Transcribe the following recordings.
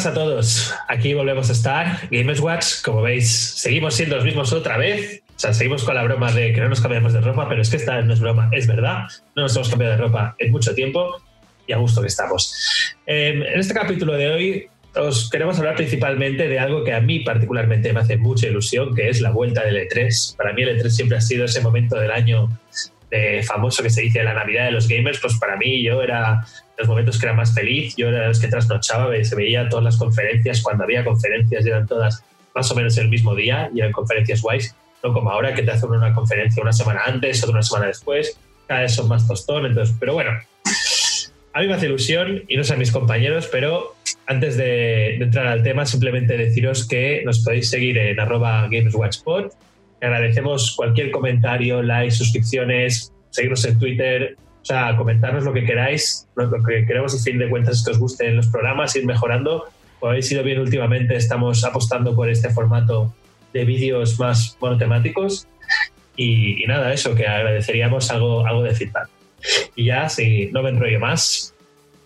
buenas a todos. Aquí volvemos a estar. Gamers Watch, como veis, seguimos siendo los mismos otra vez. O sea, seguimos con la broma de que no nos cambiamos de ropa, pero es que esta no es broma, es verdad. No nos hemos cambiado de ropa en mucho tiempo y a gusto que estamos. Em, en este capítulo de hoy os queremos hablar principalmente de algo que a mí particularmente me hace mucha ilusión, que es la vuelta del E3. Para mí el E3 siempre ha sido ese momento del año famoso que se dice la Navidad de los gamers, pues para mí yo era los momentos que era más feliz, yo era los que trasnochaba, se veía todas las conferencias, cuando había conferencias eran todas más o menos el mismo día y eran conferencias guays, no como ahora que te hacen una conferencia una semana antes, otra una semana después, cada vez son más tostón, entonces, pero bueno, a mí me hace ilusión y no sé a mis compañeros, pero antes de, entrar al tema, simplemente deciros que nos podéis seguir en arroba GamesWatchPod. Agradecemos cualquier comentario, like, suscripciones, seguirnos en Twitter, o sea, comentarnos lo que queráis, lo que queremos, a fin de cuentas, es que os gusten los programas, ir mejorando. Como habéis ido bien últimamente, estamos apostando por este formato de vídeos más monotemáticos. Y, y nada, eso, que agradeceríamos algo, algo de feedback. Y ya, si no me enrollo más,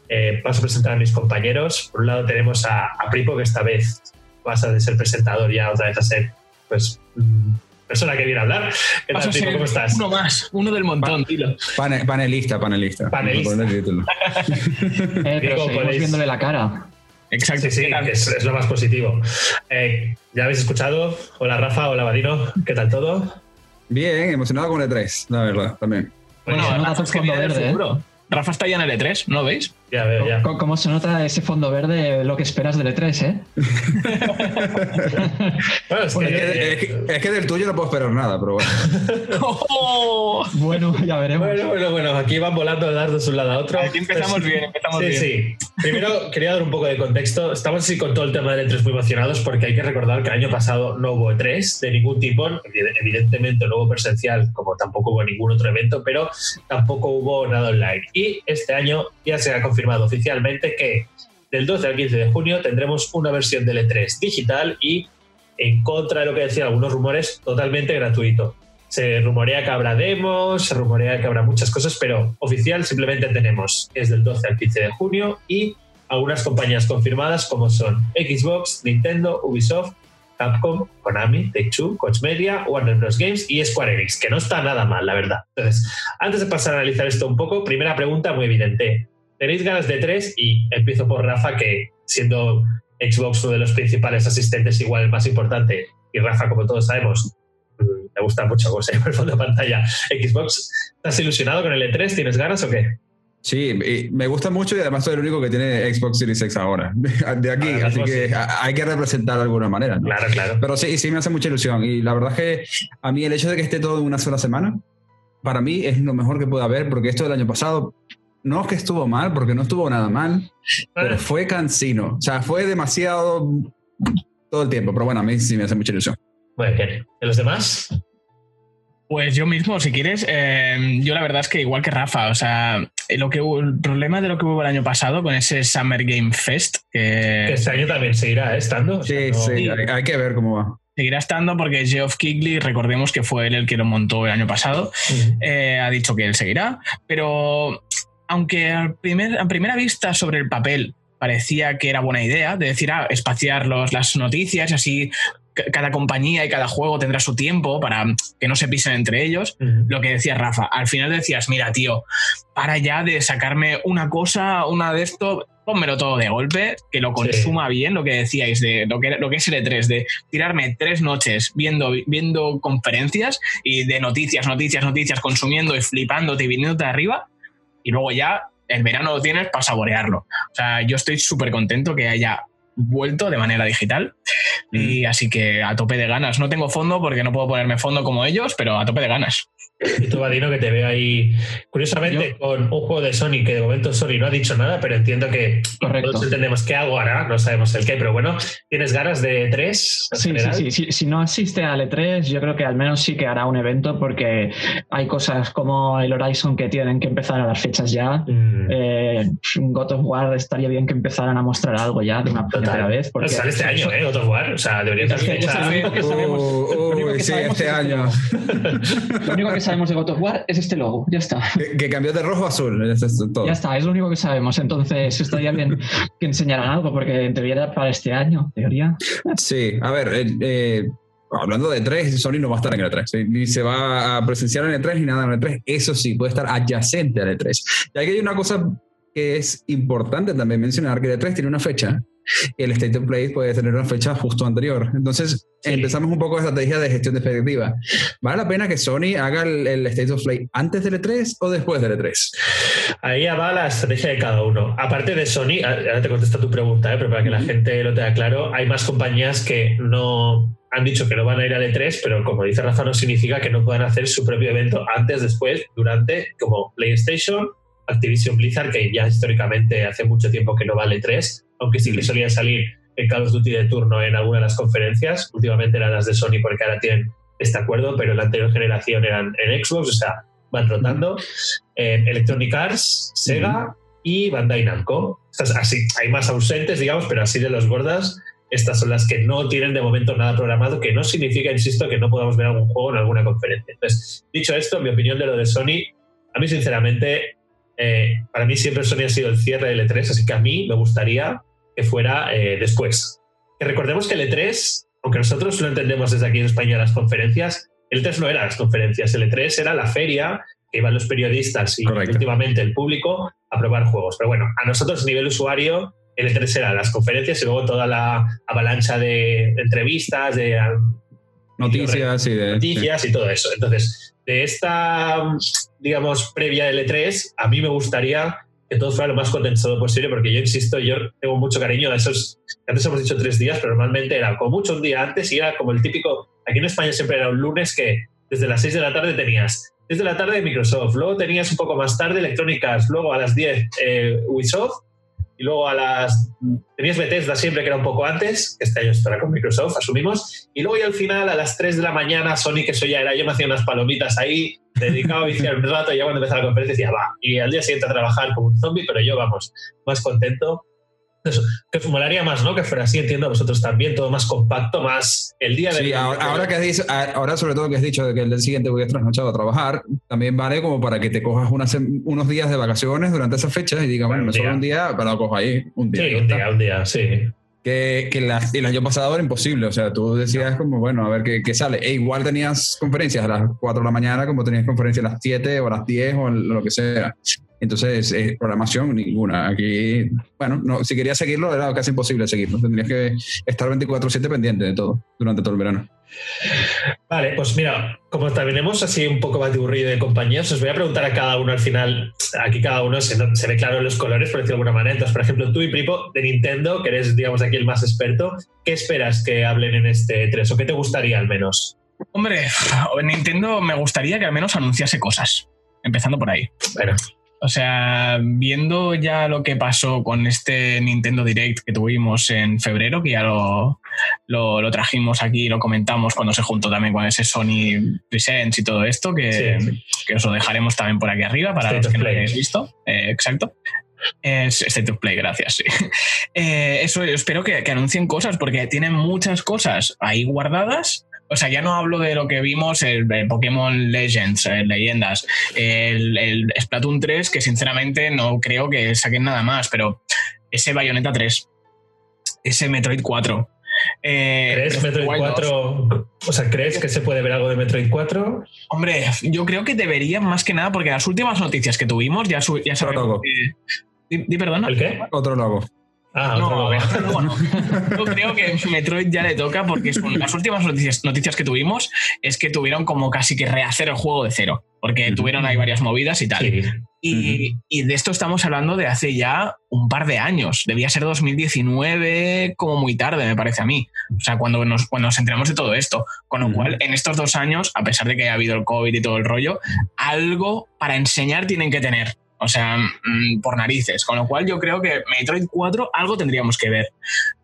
eh, paso a presentar a mis compañeros. Por un lado tenemos a, a Pripo, que esta vez pasa de ser presentador ya otra vez a ser pues mm, persona que viene a hablar. ¿Qué tal, Pripo? ¿Cómo estás? Uno más, uno del montón, tilo. panelista, panelista. Panelista. eh, pero seguimos viéndole la cara. Exacto. Sí, sí, que es, es, lo más positivo. Eh, ya habéis escuchado. Hola Rafa, hola Vadino, ¿qué tal todo? Bien, emocionado con el 3, la verdad, también. Bueno, bueno no, no, fondo verde, ¿eh? Rafa está ya en el E3, ¿no lo veis? Ya veo, ya. ¿Cómo, ¿Cómo, se nota ese fondo verde, lo que esperas del E3, eh? bueno, es, que, es, que, es, que, del tuyo no puedo esperar nada, pero bueno. oh, bueno, ya veremos. Bueno, bueno, bueno, aquí van volando dardos de un lado a otro. Aquí empezamos pues, bien, empezamos sí, bien. Sí, Primero, quería dar un poco de contexto. Estamos así con todo el tema del E3 muy emocionados porque hay que recordar que el año pasado no hubo E3 de ningún tipo. Evidentemente no hubo presencial, como tampoco hubo ningún otro evento, pero tampoco hubo nada online. Y este año ya se ha confirmado oficialmente que del 12 al 15 de junio tendremos una versión del E3 digital y en contra de lo que decían algunos rumores, totalmente gratuito. Se rumorea que habrá demos, se rumorea que habrá muchas cosas, pero oficial simplemente tenemos es del 12 al 15 de junio y algunas compañías confirmadas como son Xbox, Nintendo, Ubisoft, Capcom, Konami, Take-Two, Coach Media, Warner Bros. Games y Square Enix, que no está nada mal, la verdad. Entonces, antes de pasar a analizar esto un poco, primera pregunta muy evidente. ¿Tenéis ganas de tres? Y empiezo por Rafa, que siendo Xbox uno de los principales asistentes, igual el más importante, y Rafa, como todos sabemos, me gusta mucho cómo se llama el fondo de pantalla. Xbox, ¿estás ilusionado con el E3? ¿Tienes ganas o qué? Sí, me gusta mucho y además soy el único que tiene Xbox Series X ahora, de aquí, así que sí. hay que representar de alguna manera. ¿no? Claro, claro. Pero sí, sí me hace mucha ilusión y la verdad es que a mí el hecho de que esté todo en una sola semana, para mí es lo mejor que puede haber, porque esto del año pasado no es que estuvo mal, porque no estuvo nada mal, pero fue cansino, o sea, fue demasiado todo el tiempo, pero bueno, a mí sí me hace mucha ilusión. Bueno, ¿qué? ¿De los demás? Pues yo mismo, si quieres, eh, yo la verdad es que igual que Rafa, o sea, lo que hubo, el problema de lo que hubo el año pasado con ese Summer Game Fest, que, que este año también seguirá estando. Sí, o sea, no... sí, hay, hay, que ver cómo va. Seguirá estando porque Geoff Kigley, recordemos que fue él el que lo montó el año pasado, uh -huh. eh, ha dicho que él seguirá, pero aunque a, primer, a primera vista sobre el papel parecía que era buena idea, de decir, ah, espaciar los, las noticias y así cada compañía y cada juego tendrá su tiempo para que no se pisen entre ellos. Uh -huh. Lo que decía Rafa, al final decías, mira, tío, para ya de sacarme una cosa, una de esto, pónmelo todo de golpe, que lo consuma sí. bien, lo que decíais, de lo que, lo que es el E3, de tirarme tres noches viendo, viendo conferencias y de noticias, noticias, noticias, consumiendo y flipándote y viniéndote de arriba, y luego ya el verano lo tienes para saborearlo. O sea, yo estoy súper contento que haya vuelto de manera digital. Mm. Y así que a tope de ganas. No tengo fondo porque no puedo ponerme fondo como ellos, pero a tope de ganas. Y tú, Vadino, que te veo ahí, curiosamente, ¿Yo? con un juego de Sony que de momento Sony no ha dicho nada, pero entiendo que Correcto. todos entendemos qué algo hará, no sabemos el qué, pero bueno, ¿tienes ganas de E3? Sí, sí, sí, sí, Si no asiste al E3, yo creo que al menos sí que hará un evento porque hay cosas como el Horizon que tienen que empezar a dar fechas ya. Mm. Eh, God of War estaría bien que empezaran a mostrar algo ya de una primera vez. Porque sale este año, ¿eh? Of War. O sea, deberían dar fecha. sí, este año. lo único que sabemos de God of War es este logo, ya está. Que, cambió de rojo a azul, Ya está, es lo único que sabemos. Entonces, estaría bien que enseñaran algo, porque en teoría para este año, teoría. Sí, a ver, eh, eh hablando de E3, Sony no va a estar en el E3. Ni se va a presenciar en el E3 ni nada en el E3. Eso sí, puede estar adyacente al E3. Y aquí hay una cosa que es importante también mencionar, que el E3 tiene una fecha. Y el State of Play puede tener una fecha justo anterior. Entonces, empezamos un poco de estrategia de gestión de expectativa. ¿Vale la pena que Sony haga el, State of Play antes del E3 o después del E3? Ahí va la estrategia de cada uno. Aparte de Sony, ahora te contesto tu pregunta, ¿eh? pero para que la gente lo tenga claro, hay más compañías que no han dicho que no van a ir al E3, pero como dice Rafa, no significa que no puedan hacer su propio evento antes, después, durante, como PlayStation, Activision Blizzard, que ya históricamente hace mucho tiempo que no vale E3, aunque sí que solía salir en Call of Duty de turno en alguna de las conferencias. Últimamente eran las de Sony porque ahora tienen este acuerdo, pero en la anterior generación eran en Xbox, o sea, van rotando. Electronic Arts, Sega y Bandai Namco. así, hay más ausentes, digamos, pero así de los gordas estas son las que no tienen de momento nada programado, que no significa, insisto, que no podamos ver algún juego en alguna conferencia. Entonces, dicho esto, mi opinión de lo de Sony, a mí sinceramente, eh, para mí siempre Sony ha sido el cierre del E3, así que a mí me gustaría que fuera eh, después. Que recordemos que el E3, aunque nosotros lo entendemos desde aquí en España las conferencias, el E3 no era las conferencias, el E3 era la feria que iban los periodistas y últimamente el público a probar juegos. Pero bueno, a nosotros a nivel usuario el E3 era las conferencias y luego toda la avalancha de entrevistas, de noticias y, de, noticias y todo eso. Entonces, de esta, digamos, previa del E3, a mí me gustaría que todo fuera lo más condensado posible, porque yo insisto, yo tengo mucho cariño a esos, antes hemos dicho tres días, pero normalmente era como mucho un día antes y era como el típico, aquí en España siempre era un lunes que desde las 6 de la tarde tenías desde la tarde de Microsoft, luego tenías un poco más tarde Electrónicas, luego a las 10 eh, Ubisoft y luego a las. Tenías Bethesda siempre, que era un poco antes, que este año estará con Microsoft, asumimos. Y luego, y al final, a las 3 de la mañana, Sony, que eso ya era, yo me hacía unas palomitas ahí, dedicado a viciar un rato, y ya cuando empezaba la conferencia decía, va. Y al día siguiente a trabajar como un zombie, pero yo, vamos, más contento que molaría más, ¿no? Que fuera así, entiendo a vosotros también, todo más compacto, más el día de... Sí, ahora, que has dicho, ahora sobre todo que has dicho que el del siguiente voy a trasnochado a trabajar, también vale como para que te cojas unos días de vacaciones durante esas fechas y digas, bueno, no solo un día, pero lo cojo ahí, un día. Sí, un día, un día, sí. Que, que el año pasado era imposible, o sea, tú decías como, bueno, a ver qué, qué, sale. E igual tenías conferencias a las 4 de la mañana como tenías conferencias a las 7 o a las 10 o lo que sea. Entonces, eh, programación ninguna. Aquí, bueno, no, si querías seguirlo era casi imposible seguirlo. Tendrías que estar 24/7 pendiente de todo durante todo el verano. Vale, pues mira, como también hemos así un poco más aburrido de compañías, os voy a preguntar a cada uno al final, aquí cada uno se, ve claro los colores, por decirlo de alguna manera. Entonces, por ejemplo, tú y Pripo de Nintendo, que eres, digamos, aquí el más experto, ¿qué esperas que hablen en este 3 o qué te gustaría al menos? Hombre, Nintendo me gustaría que al menos anunciase cosas, empezando por ahí. Bueno, o sea, viendo ya lo que pasó con este Nintendo Direct que tuvimos en febrero, que ya lo, lo, trajimos aquí y lo comentamos cuando se juntó también con ese Sony Presents y todo esto, que, que os lo dejaremos también por aquí arriba para los que no lo hayáis visto. Eh, exacto. Es State of Play, gracias. Sí. Eh, eso, espero que, que, anuncien cosas porque tienen muchas cosas ahí guardadas o sea, ya no hablo de lo que vimos el, Pokémon Legends, eh, leyendas, el, el, Splatoon 3, que sinceramente no creo que saquen nada más, pero ese Bayonetta 3, ese Metroid 4. Eh, ¿Crees Metroid 4? O sea, ¿crees que se puede ver algo de Metroid 4? Hombre, yo creo que debería más que nada, porque las últimas noticias que tuvimos ya, ya sabemos. Que, di, perdona. ¿El qué? Otro logo. Ah, no, no, Yo creo que Metroid ya le toca porque son las últimas noticias, noticias, que tuvimos es que tuvieron como casi que rehacer el juego de cero, porque tuvieron ahí varias movidas y tal. Y, y, de esto estamos hablando de hace ya un par de años. Debía ser 2019, como muy tarde, me parece a mí. O sea, cuando nos, cuando nos enteramos de todo esto. Con lo cual, en estos dos años, a pesar de que haya habido el COVID y todo el rollo, algo para enseñar tienen que tener. O sea, mm, por narices. Con lo cual yo creo que Metroid 4 algo tendríamos que ver.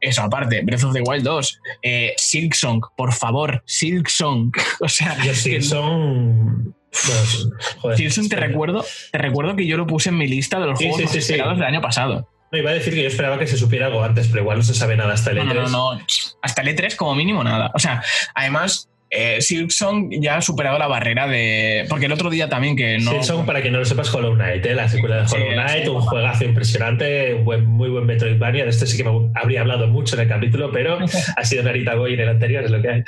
Eso aparte, Breath of the Wild 2. Eh, Silksong, por favor, Silksong. o sea, Silksong... Silksong te recuerdo, te recuerdo que yo lo puse en mi lista de los juegos más esperados del año pasado. No, iba a decir que yo esperaba que se supiera algo antes, pero igual no se sabe nada hasta el E3. No, no, no, Hasta el E3 como mínimo nada. O sea, además, eh, Silksong ya ha superado la barrera de. Porque el otro día también que no. Silksong, para quien no lo sepas, Hollow Knight, ¿eh? la secuela de Hollow Knight, un juegazo impresionante, un buen, muy buen Metroidvania. De este sí que me habría hablado mucho en el capítulo, pero ha sido Narita Boy en el anterior, es lo que hay.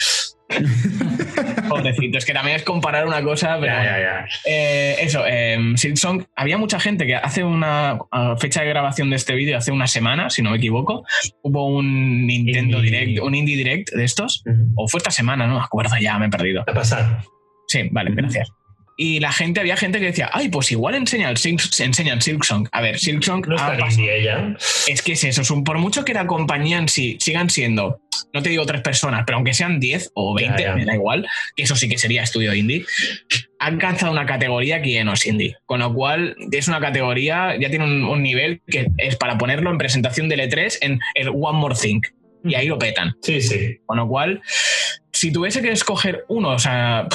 Pobrecito, es que también es comparar una cosa, pero. Ya, ya, ya. Eh, eso, eh, Silksong, había mucha gente que hace una a fecha de grabación de este vídeo, hace una semana, si no me equivoco, hubo un Nintendo Indie. Direct, un Indie Direct de estos, o fue esta semana, no me acuerdo, ya me he perdido. Ha pasado. Sí, vale, gracias. Y la gente, había gente que decía, ay, pues igual enseñan, Silk, enseñan Silksong. A ver, Silksong No está indie ella. es que es eso, es un- por mucho que la compañía en sí sigan siendo, no te digo tres personas, pero aunque sean 10 o 20, Ya, ya. me da igual, que eso sí que sería estudio indie, han alcanzado una categoría que no es indie. Con lo cual, es una categoría, ya tiene un, un nivel que es para ponerlo en presentación de L3 en el One More Thing. Y ahí lo petan. Sí, sí. Con lo cual, si tuviese que escoger uno, o sea,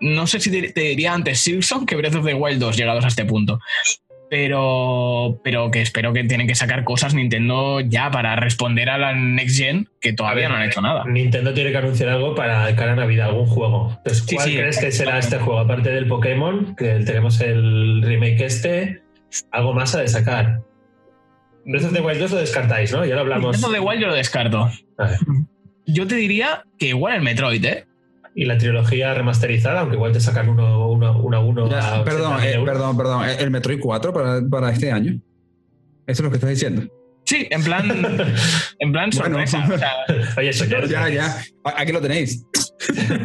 no sé si te, te diría antes Silksong que Breath of the Wild 2 llegados a este punto. Pero, pero que espero que tienen que sacar cosas Nintendo ya para responder a la Next Gen, que todavía ver, no han hecho nada. Nintendo tiene que anunciar algo para cara a Navidad, algún juego. Entonces, ¿cuál sí, crees que será este juego? Aparte del Pokémon, que tenemos el remake este, algo más a de sacar. Breath of the Wild 2 lo descartáis, ¿no? Ya lo hablamos. Breath of the Wild yo lo descarto. Yo te diría que igual el Metroid, ¿eh? Y la trilogía remasterizada, aunque igual te sacan uno, uno, uno a uno. Ya, a perdón, 80.000 eh, euros. perdón, perdón. ¿El Metroid 4 para, para este año? Eso es lo que estás diciendo. Sí, en plan, en plan Bueno. sorpresa. o sea, Oye, señor. Ya, ya. Aquí lo tenéis.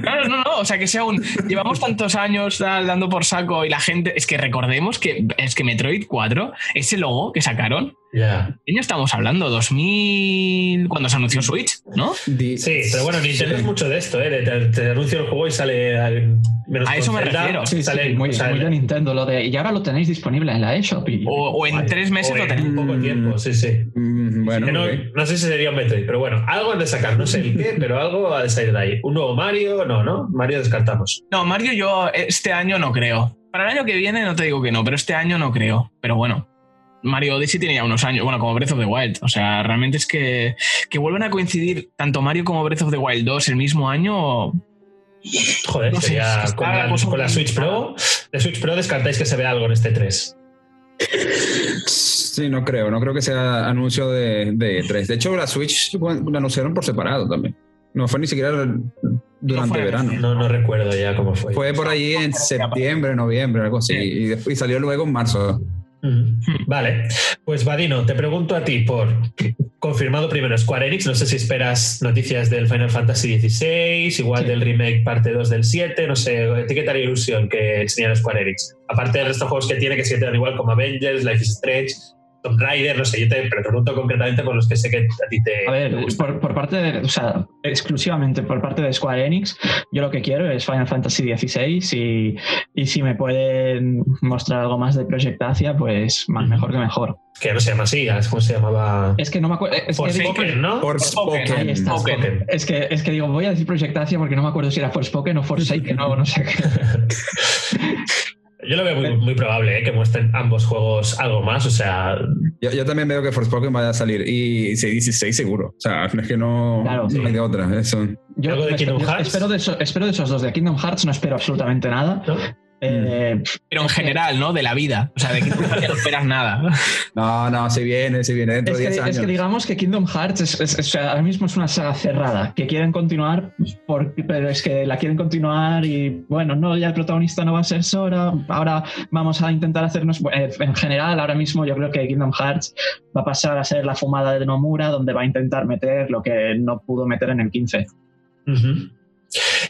Claro, no, no, o sea que sea un. Llevamos tantos años da- dando por saco y la gente. Es que recordemos que es que Metroid 4, ese logo que sacaron, Ya. ¿qué año estamos hablando? 2000. cuando se anunció Switch, ¿no? Sí, pero bueno, Nintendo es mucho de esto, ¿eh? Te, te anuncio el juego y sale menos A eso me Zelda, refiero. Sí, sí, sale, muy, de Nintendo lo de. Y ahora lo tenéis disponible en la eShop. Y, O, o en Vale. tres meses o lo en tenemos. poco tiempo, sí, sí. Mm, bueno, no sé si sería un Metroid, pero bueno, algo han de sacar, no sé el qué, pero algo ha de salir de ahí. Un nuevo Mario, no, ¿no? Mario descartamos. No, Mario, yo este año no creo. Para el año que viene no te digo que no, pero este año no creo. Pero bueno. Mario Odyssey tiene ya unos años, bueno, como Breath of the Wild. O sea, realmente es que, que vuelven a coincidir tanto Mario como Breath of the Wild 2 el mismo año. Joder, No sé, sería con, la, con la Switch Pro. De Switch Pro descartáis que se vea algo en este 3. Sí, no creo. No creo que sea anuncio de, de 3. De hecho, la Switch la anunciaron por separado también. No fue ni siquiera durante fue- verano. No, no recuerdo ya cómo fue. Fue por ahí en septiembre, noviembre, algo así. Sí. Y, y salió luego en marzo. Vale, pues Vadino, te pregunto a ti por confirmado primero Square Enix, no sé si esperas noticias del Final Fantasy XVI, igual Sí. del remake parte 2 del 7, no sé, etiquetaría ilusión que enseñara Square Enix. Aparte de juegos que tiene, que se te dan igual como Avengers, Life is Strange, Tomb Raider, no sé, yo te pregunto concretamente por los que sé que a ti te... A ver, gustan. por, por parte de, o sea, exclusivamente por parte de Square Enix, yo lo que quiero es Final Fantasy XVI y, y si me pueden mostrar algo más de Project Asia, pues más mejor que mejor. que no se llama así, ¿cómo se llamaba? Es que no me acuerdo. Es Forspoken, ¿no? Forspoken, Ahí está. Forspoken. es, que, es que digo, voy a decir Project Asia porque no me acuerdo si era Forspoken o Forsaken o no sé qué. Yo lo veo muy, muy probable ¿eh? que muestren ambos juegos algo más, o sea, Yo, yo también veo que Forspoken vaya a salir. Y 616 seguro. O sea, es que no, Claro, no sí. hay de otra. Eso. Yo ¿Algo de me Kingdom espero, Hearts? espero de eso- espero de esos dos. De Kingdom Hearts no espero absolutamente nada. ¿no? Eh, Pero en general, ¿no? De la vida. O sea, de que no esperas nada. No, no, se viene, se viene dentro Es de que, 10 años. es que digamos que Kingdom Hearts es, es- es- o sea, ahora mismo es una saga cerrada que quieren continuar, pero es que la quieren continuar y bueno, no, ya el protagonista no va a ser Sora, ahora vamos a intentar hacernos, eh, en general ahora mismo yo creo que Kingdom Hearts va a pasar a ser la fumada de Nomura donde va a intentar meter lo que no pudo meter en el 15. Ujú.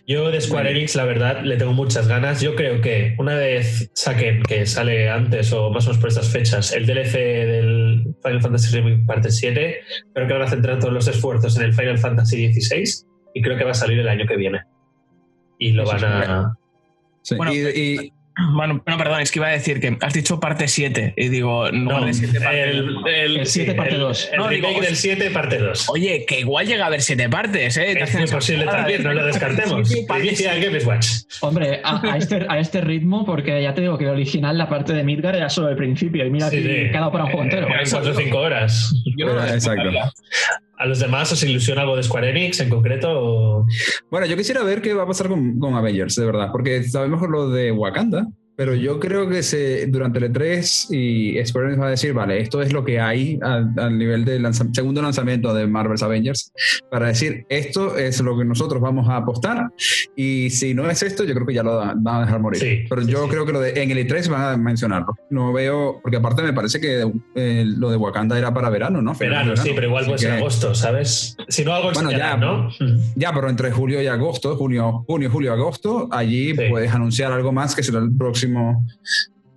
Yo de Square Enix, la verdad, le tengo muchas ganas. Yo creo que una vez saquen, que sale antes o más o menos por estas fechas, el DLC del Final Fantasy Remake parte 7, creo que van a centrar todos los esfuerzos en el Final Fantasy XVI y creo que va a salir el año que viene. Y lo Eso van a... Sí, Bueno, y, y- Bueno, no, perdón, es que iba a decir que has dicho parte 7 y digo, no, No, de 7 parte el, el, El siete sí, parte el- dos. El, No, remake digo, del 7 parte 2. Oye, que igual llega a haber 7 partes, ¿eh? Es muy posible también, no lo descartemos. Primicia de Watch. Hombre, a, a este, a este ritmo, porque ya te digo que el original, la parte de Midgar era solo el principio, y mira Sí, que sí. queda para un juego entero. Eran 4 o 5 horas. Yo no Exacto. ¿A los demás os ilusiona algo de Square Enix en concreto? Bueno, yo quisiera ver qué va a pasar con, con Avengers, de verdad, porque sabemos lo de Wakanda, pero yo creo que se, durante el E3 y Square Enix va a decir, vale, esto es lo que hay al, nivel del lanza- segundo lanzamiento de Marvel's Avengers, para decir, esto es lo que nosotros vamos a apostar, y si no es esto, yo creo que ya lo van a dejar morir. Sí, pero sí, yo sí. creo que lo de, en el E3 van a mencionarlo. No veo, porque aparte me parece que eh, lo de Wakanda era para verano, ¿no? De Verano, sí, pero igual puede ser agosto, ¿sabes? Si no, algo Bueno, ya, ¿no? ya, pero entre julio y agosto, junio, junio, julio, agosto, allí puedes anunciar algo más que será el próximo.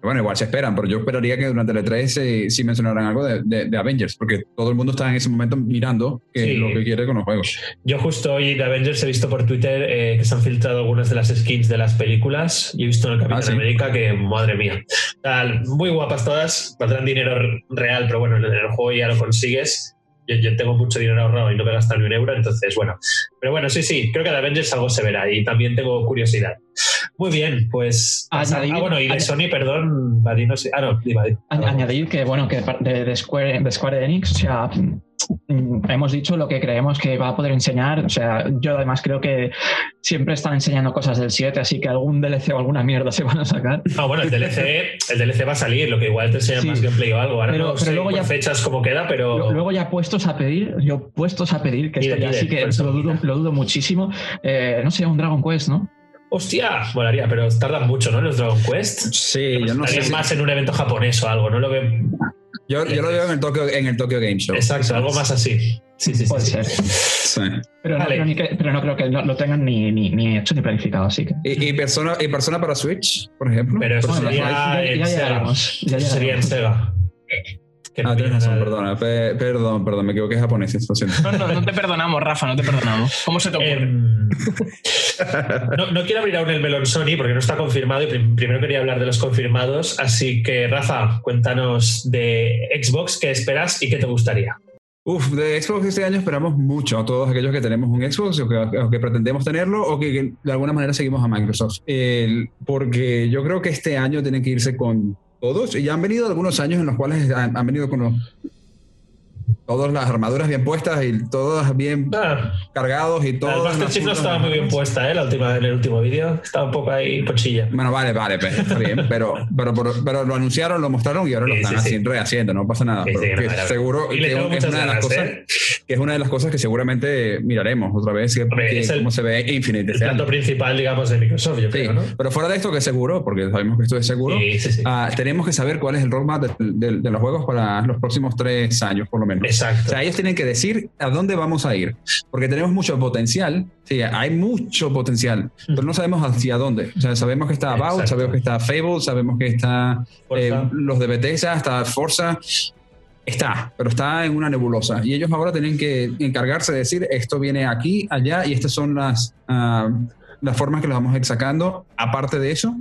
Bueno, igual se esperan, pero yo esperaría que durante el E3 sí, sí mencionaran algo de, de- de Avengers, porque todo el mundo está en ese momento mirando qué Sí. es lo que quiere con los juegos. Yo justo hoy de Avengers he visto por Twitter eh, que se han filtrado algunas de las skins de las películas y he visto en el Capitán Ah, sí. América que, madre mía, sea, muy guapas todas, valdrán dinero real, pero bueno, en el juego ya lo consigues. Yo, yo tengo mucho dinero ahorrado y no me he gastado ni un euro, entonces bueno. Pero bueno, sí, sí, creo que de Avengers algo se verá y también tengo curiosidad. Muy bien, pues... Ah, Añadir- bueno, y de Sony, perdón, Vadi, no sé. Ah, no. A- Añadir que, bueno, que de, de Square, de Square Enix, o sea, hemos dicho lo que creemos que va a poder enseñar. O sea, yo además creo que siempre están enseñando cosas del 7, así que algún DLC o alguna mierda se van a sacar. Ah, bueno, el DLC, el DLC va a salir, lo que igual te enseña Sí. más gameplay o algo. Ahora Pero- no pero sé luego ya- fechas cómo queda, pero... Luego ya puestos a pedir, yo puestos a pedir, que esto ya sí que lo dudo, pide. lo dudo muchísimo. Eh, no sé, un Dragon Quest, ¿no? Hostia, molaría, pero tardan mucho, ¿no? Los Dragon Quest. Sí, yo no sé. Más en un evento japonés o algo, ¿no? Lo veo. Yo, yo lo veo en el Tokyo, en el Tokyo Game Show. Exacto, algo más así. Sí, sí, sí. Puede sí. ser. Sí. Pero, no Vale. creo ni que- pero no creo que lo, lo tengan ni, ni, ni hecho ni planificado, así que. Y, y persona, y persona para Switch, por ejemplo. Pero eso Persona sería ya- en ya Sega. llegaremos, ya Eso sería en. Sega. Que no Ah, tienes razón, perdona. Pe- perdón, perdón, me equivoqué japonés, lo siento. No, no, no te perdonamos, Rafa, no te perdonamos. ¿Cómo se te ocurre? Em, no, no quiero abrir aún el melón Sony porque no está confirmado y prim- primero quería hablar de los confirmados. Así que, Rafa, cuéntanos de Xbox, qué esperas y qué te gustaría. Uf, de Xbox este año esperamos mucho a todos aquellos que tenemos un Xbox o que, o que pretendemos tenerlo o que, que de alguna manera seguimos a Microsoft. El- porque yo creo que este año tienen que irse con todos y han venido algunos años en los cuales han venido con los, todas las armaduras bien puestas y todas bien Ah, cargados y Master no putas estaba muy bien puesta, ¿eh? La última, en el último vídeo. Estaba un poco ahí pochilla. Bueno, vale, vale, pues, está bien, pero, pero, pero, pero lo anunciaron, lo mostraron y ahora lo están sí, sí. haciendo, rehaciendo, no pasa nada. Pero que seguro Y le que tengo es muchas una de las ganas, cosas ¿eh? que es una de las cosas que seguramente miraremos otra vez, que, Hombre, que es el- cómo se ve Infinite. El este plato principal, digamos, de Microsoft, yo creo, ¿no? pero fuera de esto que es seguro, porque sabemos que esto es seguro, ah, tenemos que saber cuál es el roadmap de, de- de los juegos para los próximos tres años, por lo menos. Exacto. O sea, ellos tienen que decir a dónde vamos a ir, porque tenemos mucho potencial, sí, hay mucho potencial, pero no sabemos hacia dónde. O sea, sabemos que está About, Exacto. sabemos que está Fable, sabemos que está eh, los de Bethesda, está Forza, está, pero está en una nebulosa. Y ellos ahora tienen que encargarse de decir, esto viene aquí, allá, y estas son las... ah, las formas que lo vamos a ir sacando. Aparte de eso,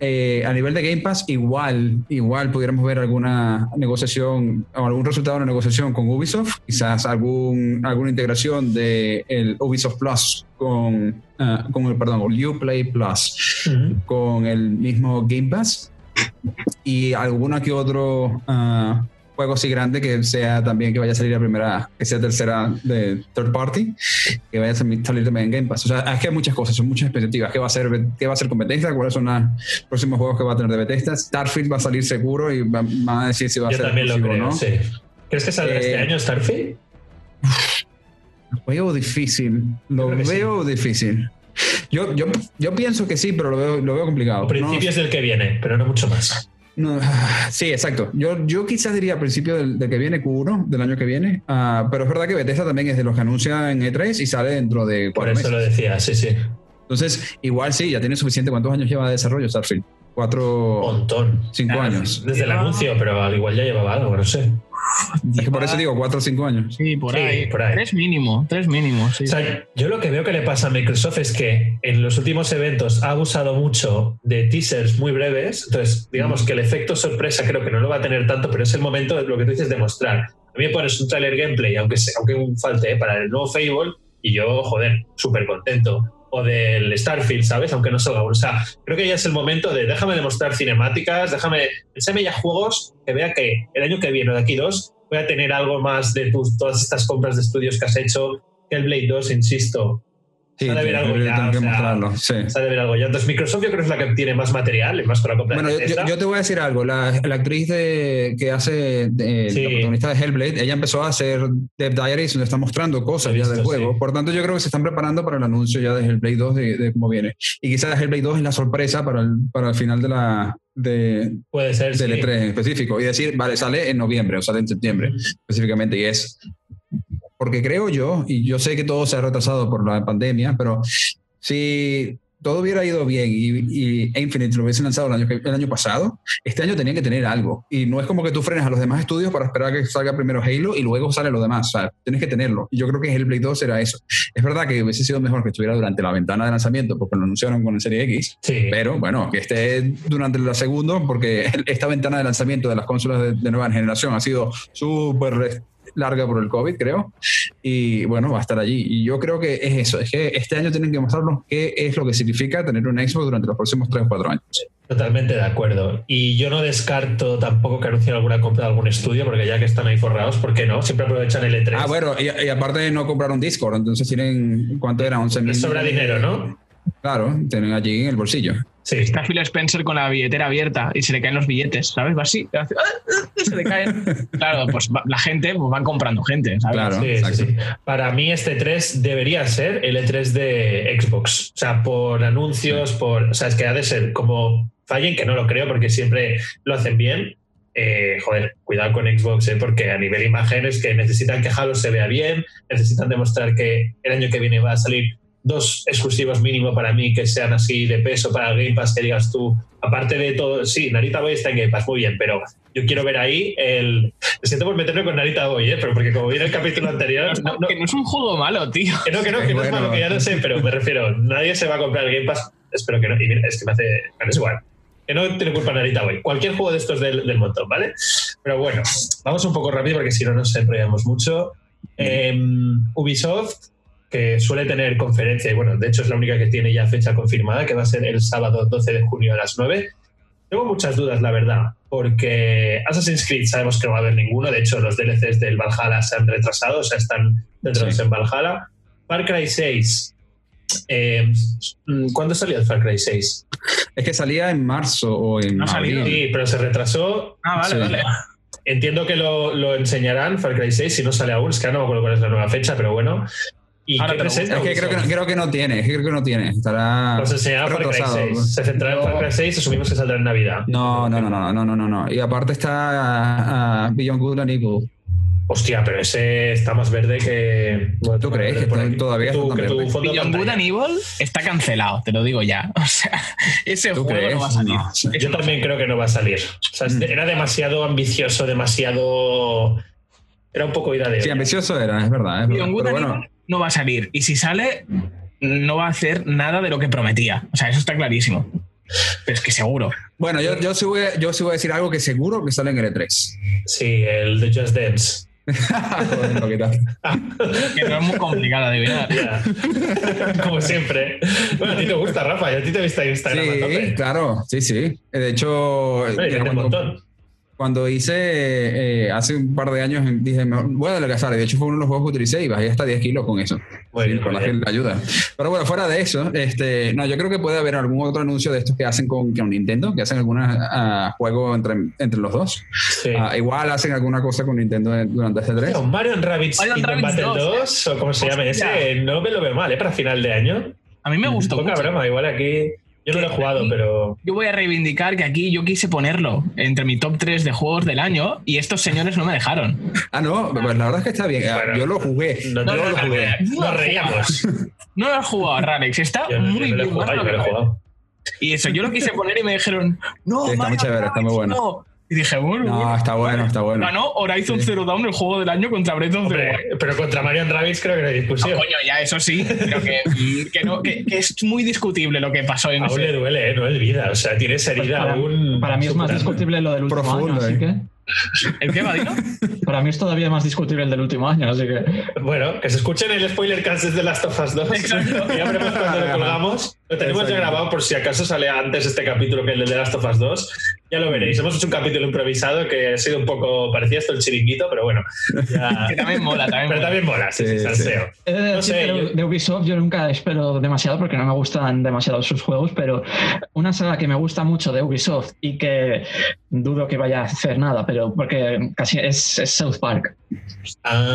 eh, a nivel de Game Pass, igual, igual pudiéramos ver alguna negociación o algún resultado de una negociación con Ubisoft, quizás algún, alguna integración de el Ubisoft Plus con, ah, con el, perdón, el Uplay Plus con el mismo Game Pass y alguna que otro ah, juego así grande que sea también que vaya a salir a primera, que sea tercera de third party, que vaya a salir también en Game Pass. O sea, es que hay muchas cosas, son muchas expectativas. ¿Qué va a ser, qué va a ser con Bethesda? ¿Cuáles son los próximos juegos que va a tener de Bethesda? Starfield va a salir seguro y va- a decir si va a Yo ser también lo creo, o no. sí. ¿Crees que saldrá Eh, este año Starfield? Veo difícil, lo sí. veo difícil. Yo, yo, yo pienso que sí, pero lo veo, lo veo complicado. No- Principios del que viene, pero no mucho más. No, sí, exacto. Yo, yo quizás diría a principio del, del que viene, Q1, del año que viene, ah, pero es verdad que Bethesda también es de los que anuncia en E3 y sale dentro de Por eso meses. lo decía, sí, sí. Entonces, igual sí, ya tiene suficiente. ¿Cuántos años lleva de desarrollo Starfield? Un Cuatro, montón. cinco Ah, años. Desde el anuncio, pero al igual ya llevaba algo, no sé. Es que por eso digo 4 o 5 años. Sí, por, Sí, ahí. por ahí. Tres mínimo, tres mínimo. Sí. O sea, yo lo que veo que le pasa a Microsoft es que en los últimos eventos ha abusado mucho de teasers muy breves. Entonces, digamos que el efecto sorpresa creo que no lo va a tener tanto, pero es el momento de lo que tú dices de mostrar. A mí me pones un trailer gameplay, aunque, sea, aunque falte ¿eh? para el nuevo Fable, y yo, joder, súper contento. O del Starfield, ¿sabes? Aunque no salga. O sea, creo que ya es el momento de déjame demostrar cinemáticas, déjame, enséñame ya juegos que vea que el año que viene de aquí dos voy a tener algo más de tus, todas estas compras de estudios que has hecho. Que el Blade 2, insisto, Sí, Sale bien algo ya, tengo que o sea, mostrarlo. Sí. sabe ver algo ya. Entonces, Microsoft yo creo que es la que tiene más material, más con la compra Bueno, yo, yo te voy a decir algo. La, la actriz de, que hace de, Sí. la protagonista de Hellblade, ella empezó a hacer Dev Diaries, donde está mostrando cosas he ya del visto, juego. Por tanto, yo creo que se están preparando para el anuncio ya de Hellblade 2 de, de cómo viene. Y quizás Hellblade 2 es la sorpresa para el, para el final de la, de, Puede ser, del sí. E3 en específico. Y decir, vale, sale en noviembre o sale en septiembre específicamente. Y es porque creo yo, y yo sé que todo se ha retrasado por la pandemia, pero si todo hubiera ido bien y, y Infinite lo hubiesen lanzado el año, el año pasado, este año tenía que tener algo. Y no es como que tú frenes a los demás estudios para esperar a que salga primero Halo y luego sale lo demás. O sea, tienes que tenerlo. Y yo creo que Hellblade 2 era eso. Es verdad que hubiese sido mejor que estuviera durante la ventana de lanzamiento porque lo anunciaron con el Serie X. Sí. Pero bueno, que esté durante la segunda, porque esta ventana de lanzamiento de las consolas de, de nueva generación ha sido súper larga por el COVID, creo. Y bueno, va a estar allí. Y yo creo que es eso, es que este año tienen que mostrarnos qué es lo que significa tener un Xbox durante los próximos 3 o 4 años. Totalmente de acuerdo. Y yo no descarto tampoco que anuncien alguna compra de algún estudio, porque ya que están ahí forrados, ¿por qué no? Siempre aprovechan el E3. Ah, bueno, y, y aparte no compraron Discord, entonces tienen, ¿cuánto era? 11 mil. Les sobra dinero, ¿no? Claro, tienen allí en el bolsillo. Sí. Está Phil Spencer con la billetera abierta y se le caen los billetes, ¿sabes? Va así, hace- se le caen. Claro, pues va- la gente pues, van comprando gente, ¿sabes? Claro, Sí, sí. Para mí este 3 debería ser el E3 de Xbox. O sea, por anuncios, por... O sea, es que ha de ser como fallen, que no lo creo porque siempre lo hacen bien. Eh, joder, cuidado con Xbox, eh, porque a nivel imágenes que necesitan que Halo se vea bien, necesitan demostrar que el año que viene va a salir dos exclusivos mínimo para mí que sean así de peso para el Game Pass, que digas tú, aparte de todo, sí, Narita Boy está en Game Pass, muy bien, pero yo quiero ver ahí el... Me siento por meterme con Narita Boy, ¿eh? pero porque como vi en el capítulo anterior... no- no- Que no es un juego malo, tío. que no, que no, que no es malo, que ya no sé, pero me refiero, nadie se va a comprar el Game Pass, espero que no, y mira, es que me hace, bueno, es igual, que no tiene culpa Narita Boy, cualquier juego de estos del, del montón, ¿vale? Pero bueno, vamos un poco rápido porque si no nos enrollamos mucho. Em, Ubisoft, que suele tener conferencia, y bueno, de hecho es la única que tiene ya fecha confirmada, que va a ser el sábado 12 de junio a las 9. Tengo muchas dudas, la verdad, porque Assassin's Creed sabemos que no va a haber ninguno, de hecho los DLCs del Valhalla se han retrasado, o sea, están centrados Sí. en Valhalla. Far Cry 6. eh, ¿Cuándo salió el Far Cry 6? Es que salía en marzo o en No salido. abril. Sí, pero se retrasó. Ah, vale, Sí. vale. Entiendo que lo, lo enseñarán, Far Cry 6, si no sale aún, es que no me acuerdo cuál es la nueva fecha, pero bueno. ¿Y Ahora presenta Es que creo que, no, creo que no tiene, es que creo que no tiene. Estará Pues enseñará Far Cry retrasado. 6. Se centrará en Far Cry 6, asumimos que saldrá en Navidad. No, no, no, no, no, no, no, no. Y aparte está ah, Beyond Good and Evil. Hostia, pero ese está más verde que. bueno, ¿Tú crees que por todavía está tan que tu fondo Beyond Good and Evil está cancelado, te lo digo ya. O sea, ese ¿Tú juego crees? no va a salir. No, sí. Yo también creo que no va a salir. O sea, Mm. era demasiado ambicioso, demasiado. Era un poco ida de. Sí, ambicioso era, es verdad. Es verdad. Beyond Good Pero and bueno, Evil no va a salir. Y si sale, no va a hacer nada de lo que prometía. O sea, eso está clarísimo. Pero es que seguro. bueno yo, yo, sí voy, a- yo sí voy a decir algo que seguro que sale en el E3. Sí, el de Just Dance. Joder, que no es muy complicado de adivinar. Ya. Como siempre. Bueno, a ti te gusta, Rafa, y a ti te he visto en Instagram Sí, claro, sí, sí. De hecho, tiene un montón. Cuando hice eh, hace un par de años, dije, voy a adelgazar. De hecho, fue uno de los juegos que utilicé y bajé hasta 10 kilos con eso. Bien, con la, la ayuda. Pero bueno, fuera de eso, este, no, yo creo que puede haber algún otro anuncio de estos que hacen con, con Nintendo, que hacen algunos juegos entre, entre los dos. Sí. Ah, igual hacen alguna cosa con Nintendo durante este 3. Tío, Mario Rabbids Mario Kingdom Rabbids Battle 2, 2, o como se llame ese, no me lo veo mal, ¿eh? Para final de año. A mí me gustó Poca mucho. broma, igual aquí. Yo no lo he jugado, pero. Yo voy a reivindicar que aquí yo quise ponerlo entre mi top 3 de juegos del año y estos señores no me dejaron. Ah, no, pues la verdad es que está bien. Ah, Bueno, yo lo jugué. No, No, yo no, lo jugué. no, Nos no, reíamos. No lo has jugado, Rarex. Está Yo muy no lo he bien. jugado, lo jugado. Y eso, yo lo quise poner y me dijeron, no, Sí, está muy Mario chévere, está muy bueno. no. Y dije, bueno. No, está bueno, está bueno. Ganó Horizon Zero Dawn el juego del año contra Breath of the Wild. pero contra Marion Rabbits creo que no hay No, discusión. coño, ya, eso sí, pero que, que no, que, que es muy discutible lo que pasó en Aún ese. le duele, ¿eh? No es vida. O sea, tiene esa Pues herida para, aún. para mí es más discutible lo del último Profundo, año, así eh. que. ¿El qué, Vadino? Para mí es todavía más discutible el del último año, así que. Bueno, que se escuchen el spoiler cast de Last of Us 2. Exacto. Ya veremos cuando lo colgamos. Lo tenemos ya grabado por si acaso sale antes este capítulo que el de The Last of Us 2. Ya lo veréis. Hemos hecho un capítulo improvisado que ha sido un poco. parecía esto el chiringuito, pero bueno. ya- Que también mola, también pero mola. también mola, sí, sí, Sí, salseo. No sé, yo- de Ubisoft yo nunca espero demasiado porque no me gustan demasiado sus juegos, pero una saga que me gusta mucho de Ubisoft y que dudo que vaya a hacer nada, pero porque casi es, es South Park. Ah,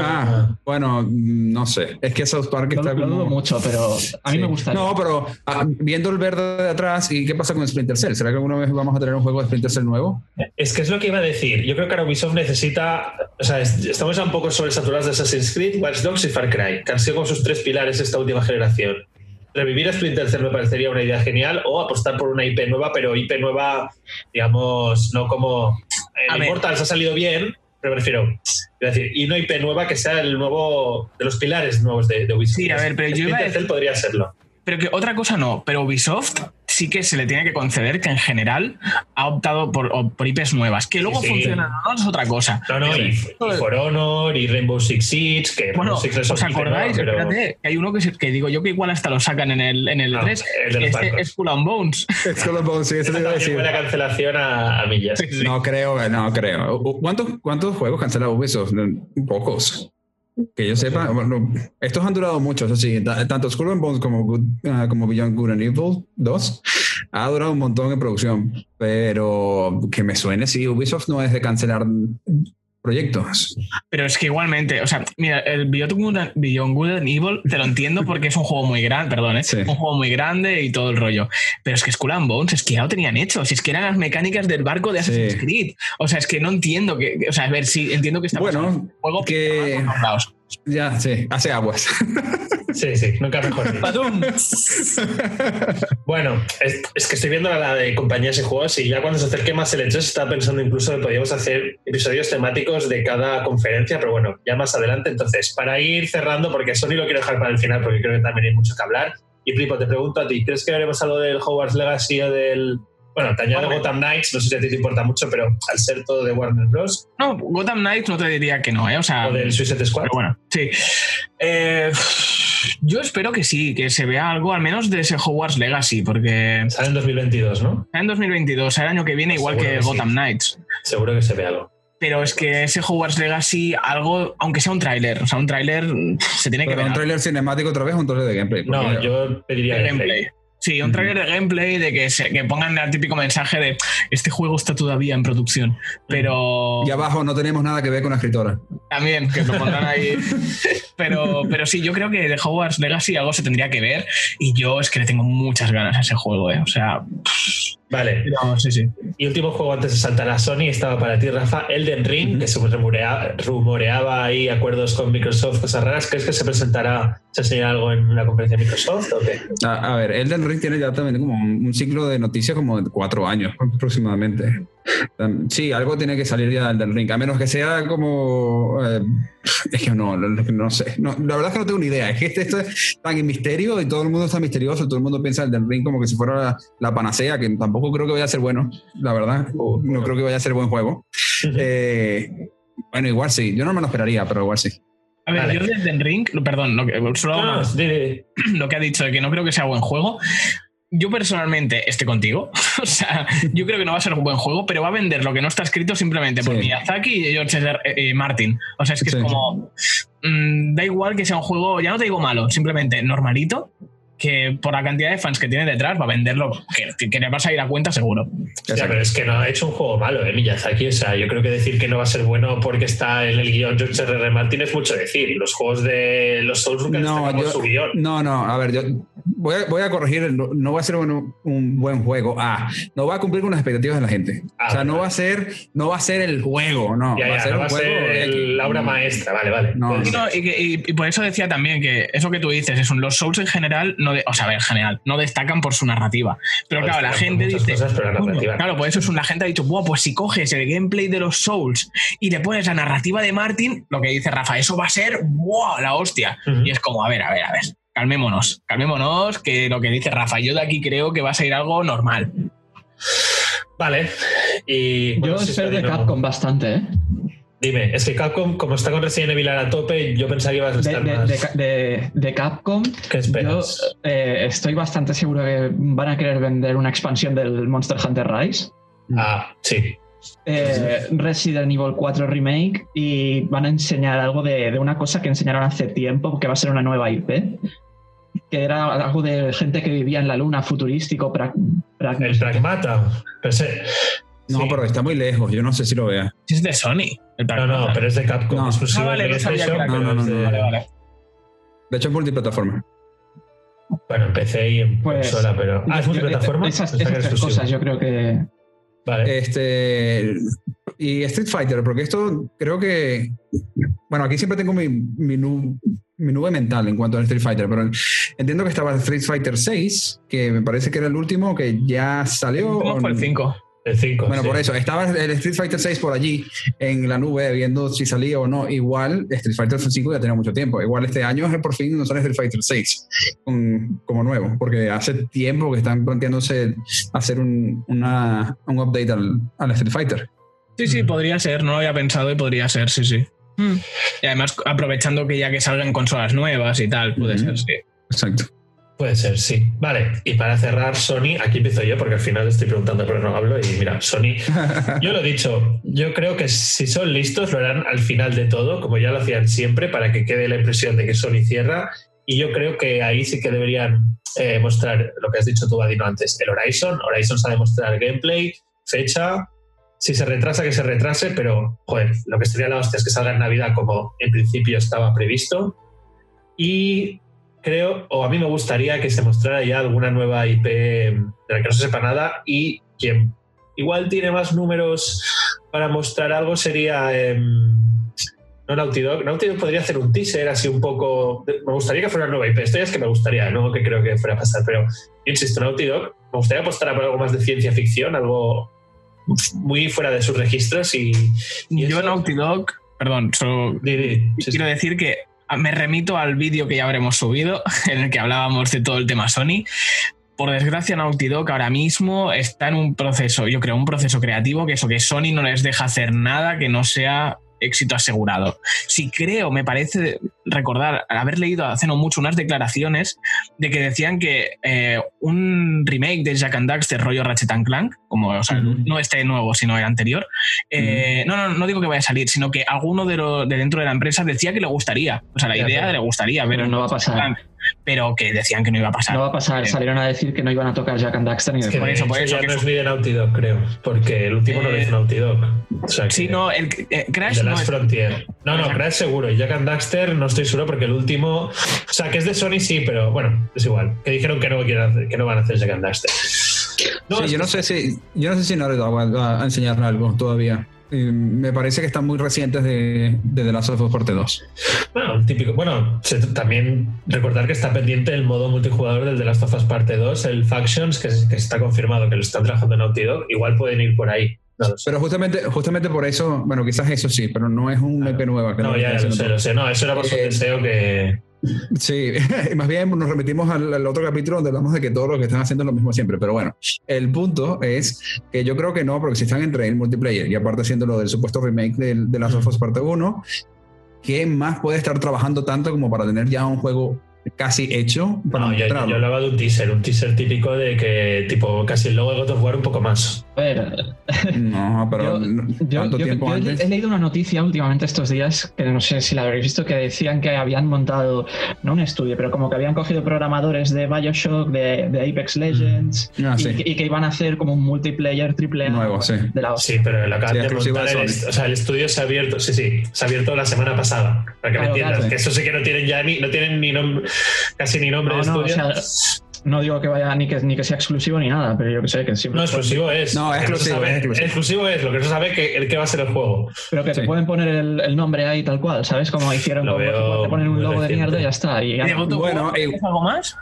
Ah, bueno, no sé. Es que South Park Lo, está lo dudo como. mucho, pero a mí Sí. me gusta. No, pero ah, viendo el verde de atrás, ¿y qué pasa con Splinter Cell? ¿Será que alguna vez vamos a tener un juego de Splinter Cell nuevo? Es que es lo que iba a decir. Yo creo que ahora Ubisoft necesita. O sea, es- estamos ya un poco sobresaturados de Assassin's Creed, Watch Dogs y Far Cry, que han sido como sus tres pilares esta última generación. Revivir a Splinter Cell me parecería una idea genial, o apostar por una IP nueva, pero IP nueva, digamos, no como. Ver. Immortals ha salido bien, pero prefiero. Es decir, y una IP nueva que sea el nuevo. de los pilares nuevos de, de Ubisoft. Sí, a ver, pero yo iba a Splinter decir- Cell podría serlo. Pero que otra cosa no, pero Ubisoft sí que se le tiene que conceder que en general ha optado por, por IPs nuevas. Que luego Sí, sí. funcionan o no es otra cosa. No, no, y, y For Honor, y Rainbow Six Siege, que Bueno, Six ¿os acordáis? pero- Espérate, que hay uno que, se- que digo yo que igual hasta lo sacan en el, en el Ah, 3. el de los este es Skull and Bones. Es Skull and Bones, sí, eso te iba a decir. cancelación a, a millas. No creo, no creo. ¿Cuántos, cuántos juegos cancela Ubisoft? Pocos. Que yo sepa, bueno, estos han durado mucho, eso sí, ta- tanto Skull and Bones como, Good- ah, como Beyond Good and Evil 2 ha durado un montón en producción, pero que me suene, sí, Ubisoft no es de cancelar proyectos. Pero es que igualmente, o sea, mira, el Beyond Good and, Evil te lo entiendo porque es un juego muy grande, perdón, ¿eh? Sí. un juego muy grande y todo el rollo. Pero es que Skull and Bones es que ya lo tenían hecho, si es que eran las mecánicas del barco de Assassin's Sí. Creed. O sea, es que no entiendo que, o sea, a ver, sí, entiendo que está Bueno, pasando juego que- por todos lados. Ya, sí, hace aguas. Sí, sí, nunca mejor. Bueno, es, es que estoy viendo la, de compañías y juegos y ya cuando se acerque más el E3 estaba pensando incluso que podíamos hacer episodios temáticos de cada conferencia, pero bueno, ya más adelante. Entonces, para ir cerrando, porque Sony lo quiero dejar para el final porque creo que también hay mucho que hablar. Y Flipo, te pregunto a ti, ¿crees que haremos algo del Hogwarts Legacy o del... Bueno, te añado. Gotham Knights, no sé si a ti te importa mucho, pero al ser todo de Warner Bros. No, Gotham Knights no te diría que no, ¿eh? O sea, o del Suicide Squad. Pero bueno, sí. Eh, yo espero que sí, que se vea algo al menos de ese Hogwarts Legacy, porque Sale en 2022, ¿no? está en 2022, el año que viene, igual Seguro que, que sí. Gotham Knights. Seguro que se ve algo. Pero es que ese Hogwarts Legacy, algo, aunque sea un tráiler, o sea, un tráiler se tiene que ver un tráiler cinemático otra vez o un tráiler de gameplay. No, yo pediría de gameplay. gameplay. Sí, un tráiler de gameplay de que, se, que pongan el típico mensaje de este juego está todavía en producción. Pero Y abajo no tenemos nada que ver con la escritora. también que lo pondrán ahí. pero, pero sí, yo creo que de Hogwarts Legacy algo se tendría que ver. Y yo es que le tengo muchas ganas a ese juego, ¿eh? O sea, Vale, sí, sí. Y último juego antes de saltar a Sony estaba para ti, Rafa, Elden Ring, que se rumorea- rumoreaba ahí acuerdos con Microsoft, cosas raras. ¿Crees que se presentará, se enseñará algo en una conferencia de Microsoft o qué? A, a ver, Elden Ring tiene ya también como un, un ciclo de noticias como de cuatro años aproximadamente. Um, Sí, algo tiene que salir ya de Elden Ring, a menos que sea como... eh, es que no, no, sé. No, la verdad es que no tengo ni idea. Es que este- esto es tan en misterio y todo el mundo está misterioso. Todo el mundo piensa Elden Ring como que si fuera la, la panacea, que tampoco creo que vaya a ser bueno, la verdad. No creo que vaya a ser buen juego. Eh, bueno, igual sí. Yo no me lo esperaría, pero igual sí. A ver, Vale. yo desde el Ring, perdón, lo que, solo No, no, di- di- lo que ha dicho de que no creo que sea buen juego. Yo personalmente estoy contigo. o sea, yo creo que no va a ser un buen juego, pero va a vender lo que no está escrito simplemente por Sí. Miyazaki y George R. R. Martin. O sea, es que Sí. es como. mm, da igual que sea un juego, ya no te digo malo, simplemente normalito, que por la cantidad de fans que tiene detrás va a venderlo, que, que le vas a ir a cuenta seguro. Ya, pero es que no ha hecho un juego malo, ¿eh? Miyazaki. O sea, yo creo que decir que no va a ser bueno porque está en el guion George R. R. Martin es mucho decir. Los juegos de los Souls nunca No, por yo- su guion. No, no, a ver, yo, voy a, voy a corregir, no, no va a ser un, un buen juego. Ah, no va a cumplir con las expectativas de la gente. Ah, o sea, no va a ser, no va a ser el juego, no. Ya, va a ser no va juego ser el- la obra maestra, vale, vale. No, Y, ser. no, y que- y- y por eso decía también que eso que tú dices, es un, los Souls en general, no de- o sea, en general, no destacan por su narrativa. Pero No claro, la por gente dice. cosas, pero la "Coño", narrativa no. claro, pues eso es un, la gente ha dicho, Buah, pues si coges el gameplay de los Souls y le pones la narrativa de Martin, lo que dice Rafa, eso va a ser ¡buah! la hostia. Y es como, a ver, a ver, a ver. Calmémonos, calmémonos, que lo que dice Rafa, yo de aquí creo que va a ser algo normal. Vale. Y, Yo bueno, sí, espero de Capcom bastante, ¿eh? Dime, es que Capcom, como está con Resident Evil a tope, yo pensaba que ibas a estar de- más. de Ca- de- de Capcom, ¿Qué yo esperas? eh, estoy bastante seguro que van a querer vender una expansión del Monster Hunter Rise. Ah, sí. Eh, Resident Evil 4 Remake y van a enseñar algo de, de una cosa que enseñaron hace tiempo, que va a ser una nueva IP, que era algo de gente que vivía en la luna, futurístico, pra- pra- El Pragmata. Pensé- No, sí. pero está muy lejos. Yo no sé si lo vea. Si Es de Sony. el No, no, pero es de Capcom. No. exclusivo Ah, vale, de no sabía que PlayStation, era No, pero no, es no, de- Vale, vale. De hecho, es multiplataforma. Bueno, en PC y en Pues, consola, pero. Ah, es multiplataforma. Esas, esas tres cosas yo creo que... Vale. Este. Y Street Fighter, porque esto creo que. Bueno, aquí siempre tengo mi, mi, nu- mi nube mental en cuanto a Street Fighter, pero entiendo que estaba Street Fighter 6, que me parece que era el último que ya salió. ¿Cómo fue el 5? El 5. Bueno, por eso, estaba el Street Fighter 6 por allí en la nube viendo si salía o no. Igual Street Fighter 5 ya tenía mucho tiempo. Igual este año es por fin no sale Street Fighter 6 con- como nuevo, porque hace tiempo que están planteándose hacer un, una- un update al, al Street Fighter. Sí, sí, Mm. podría ser, no lo había pensado y podría ser, sí, sí. Mm. Y además, aprovechando que ya que salgan consolas nuevas y tal, puede ser, sí. Exacto. Puede ser, sí. Vale, y para cerrar, Sony, aquí empiezo yo, porque al final estoy preguntando, pero no hablo. Y mira, Sony, yo lo he dicho, yo creo que si son listos, lo harán al final de todo, como ya lo hacían siempre, para que quede la impresión de que Sony cierra. Y yo creo que ahí sí que deberían eh, mostrar lo que has dicho tú, Vadino, antes, el Horizon. Horizon sabe mostrar gameplay, fecha. Si se retrasa, que se retrase, pero, joder, lo que sería la hostia es que salga en Navidad como en principio estaba previsto. Y creo, o a mí me gustaría que se mostrara ya alguna nueva IP de la que no se sepa nada y quien igual tiene más números para mostrar algo sería em, no Naughty Dog. Naughty Dog podría hacer un teaser así un poco... Me gustaría que fuera una nueva IP. Esto ya es que me gustaría, no que creo que fuera a pasar, pero insisto, Naughty Dog me gustaría apostar por algo más de ciencia ficción, algo muy fuera de sus registros y... y Yo, eso- Naughty Dog, perdón, solo sí, sí. quiero decir que me remito al vídeo que ya habremos subido, en el que hablábamos de todo el tema Sony. Por desgracia, Naughty Dog ahora mismo está en un proceso, yo creo, un proceso creativo que eso, que Sony no les deja hacer nada que no sea éxito asegurado. Si creo, me parece recordar haber leído hace no mucho unas declaraciones de que decían que eh, un remake de Jack and Daxter rollo Ratchet and Clank, como o sea, no este nuevo, sino el anterior, eh, no, no, no digo que vaya a salir, sino que alguno de, lo, de dentro de la empresa decía que le gustaría. O sea, la Ya, idea pero- le gustaría, Pero pero no va a pasar. Pero que decían que no iba a pasar. No va a pasar. Eh, Salieron a decir que no iban a tocar Jack and Daxter ni de Es que Por de eso, por hecho eso ya que no es ni de Naughty Dog, creo, porque el último no lo Eh, hizo Naughty Dog. O sea, que- Sí, no, el eh, Crash de no Last es- Frontier. No, no. Crash seguro. Y Jack and Daxter no estoy seguro porque el último. O sea, que es de Sony, sí, pero bueno, es igual. Que dijeron que no, quieren hacer- que no van a hacer Jack and Daxter. No, sí, yo no sé si, yo no sé si va, va a enseñar algo todavía. Eh, me parece que están muy recientes de, de The Last of Us Parte 2. Bueno, típico. Bueno, se- también recordar que está pendiente el modo multijugador del The Last of Us Parte 2, el Factions, que, que está confirmado que lo están trabajando en Naughty Dog. Igual pueden ir por ahí. No. Pero justamente, justamente por eso, bueno, quizás eso sí, pero no es un EP nueva. que No, ya, lo sé, lo sé. No, eso era por su Eh, deseo que. Sí, más bien nos remitimos al, al otro capítulo donde hablamos de que todos los que están haciendo es lo mismo siempre. Pero bueno, el punto es que yo creo que no, porque si están entre el multiplayer y aparte haciendo lo del supuesto remake del- de, Last of Us Parte 1, ¿qué más puede estar trabajando tanto como para tener ya un juego casi hecho para No, yo, hablaba de un teaser, un teaser típico de que, tipo, casi el logo de God of War un poco más. A ver, No, pero Yo- tiempo he- leído una noticia últimamente estos días, que no sé si la habréis visto, que decían que habían montado, no un estudio, pero como que habían cogido programadores de Bioshock, de, de Apex Legends, Ah, y, sí. que- y que iban a hacer como un multiplayer triple A Nuevo, sí. de la Sí, pero lo acaban Sí, de montar. de El, o sea, el estudio se ha abierto, sí, sí, se ha abierto la semana pasada. Para que me entiendas, claro. que eso sí que no tienen ya ni, no tienen ni nombre, casi ni nombre No, de no, o estudio. sea, no digo que vaya ni que, ni que sea exclusivo ni nada, pero yo que sé que siempre. No, exclusivo es. No, exclusivo, sabe- es exclusivo. exclusivo es lo que no se sabe que el que va a ser el juego. Pero que te Sí. pueden poner el, el nombre ahí tal cual, ¿sabes? Como hicieron Lo veo te ponen un logo de mierda y ya está. Y ya- ¿Y Bueno, War, eh, ¿tienes algo más?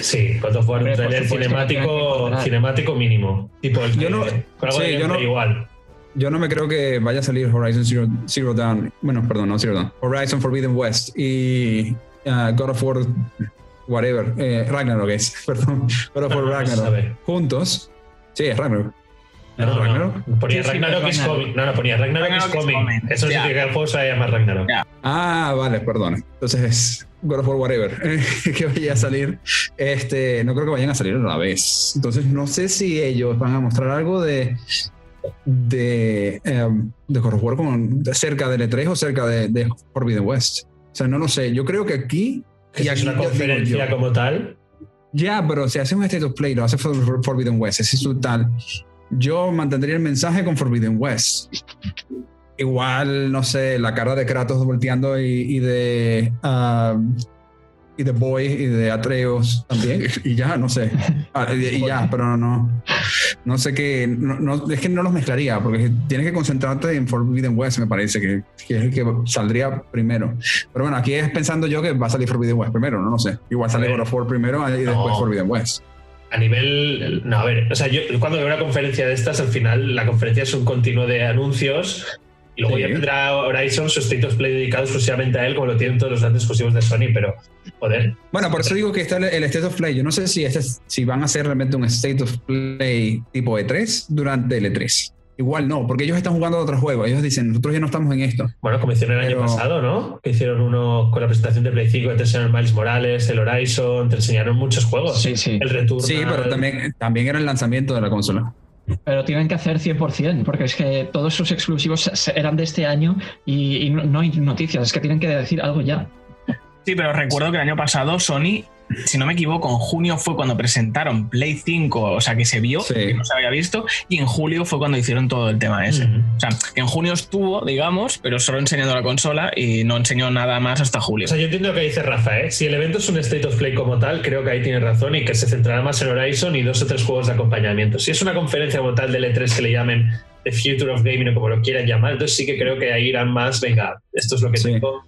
Sí, of War, un trailer cinemático, cinemático mínimo. Tipo el que, Yo no- con algo sí, de yo gameplay no- igual. Yo no me creo que vaya a salir Horizon Zero, Zero Dawn. Bueno, perdón, no Zero Dawn. Horizon Forbidden West y uh, God of War, whatever. Eh, Ragnarok es, perdón. God of War se Ragnarok. juntos. Sí, es Ragnarok. No, ¿Era no, Ragnarok? Ponía Sí, sí, Ragnarok is Ragnarok. coming. No, no, ponía Ragnarok, Ragnarok is is coming. coming. Eso significa que el juego se va a llamar Ragnarok. Ah, vale, perdón. Entonces es God of War Whatever que vaya a salir. Este, no creo que vayan a salir a la vez. Entonces no sé si ellos van a mostrar algo de de, em, de God of War con, cerca del E3 o cerca de, de Forbidden West. O sea, no lo sé. Yo creo que aquí y si es aquí una conferencia yo, como tal. ya, pero si hace un State of Play, lo hace For- Forbidden West, ese es su tal. Yo mantendría el mensaje con Forbidden West. Igual, no sé, la cara de Kratos volteando y, y de. ah, y de Boy y de Atreus también. Y ya, no sé. Ah, y, y ya, pero no. No sé qué. No, no- es que no los mezclaría, porque tienes que concentrarte en Forbidden West, me parece, que, que es el que saldría primero. Pero bueno, aquí es pensando yo que va a salir Forbidden West primero, no, no sé. Igual sale. God of War primero y después No. Forbidden West. A nivel. No, a ver. O sea, yo cuando veo una conferencia de estas, al final la conferencia es un continuo de anuncios. Y luego Sí. ya tendrá Horizon su State of Play dedicado exclusivamente a él, como lo tienen todos los grandes exclusivos de Sony, pero. Joder. Bueno, por eso digo que está el, el State of Play. Yo no sé si, este, es- si van a hacer realmente un State of Play tipo E3 durante el E3. Igual no, porque ellos están jugando a otros juegos. Ellos dicen, nosotros ya no estamos en esto. Bueno, como hicieron el año Pero- pasado, ¿no? Que hicieron uno con la presentación de Play 5, te enseñaron Miles Morales, el Horizon, te enseñaron muchos juegos. Sí, sí. El Return. Sí, pero también, también era el lanzamiento de la consola. Pero tienen que hacer 100%, porque es que todos sus exclusivos eran de este año y, y no, no hay noticias, es que tienen que decir algo ya. Sí, pero recuerdo que el año pasado Sony, si no me equivoco, en junio fue cuando presentaron Play 5, o sea, que se vio, Sí. que no se había visto, y en julio fue cuando hicieron todo el tema ese. O sea, que en junio estuvo, digamos, pero solo enseñando la consola y no enseñó nada más hasta julio. O sea, yo entiendo lo que dice Rafa, ¿eh? Si el evento es un State of Play como tal, creo que ahí tiene razón y que se centrará más en Horizon y dos o tres juegos de acompañamiento. Si es una conferencia como tal del E3 que le llamen The Future of Gaming o como lo quieran llamar, entonces sí que creo que ahí irán más, venga, esto es lo que Sí. tengo.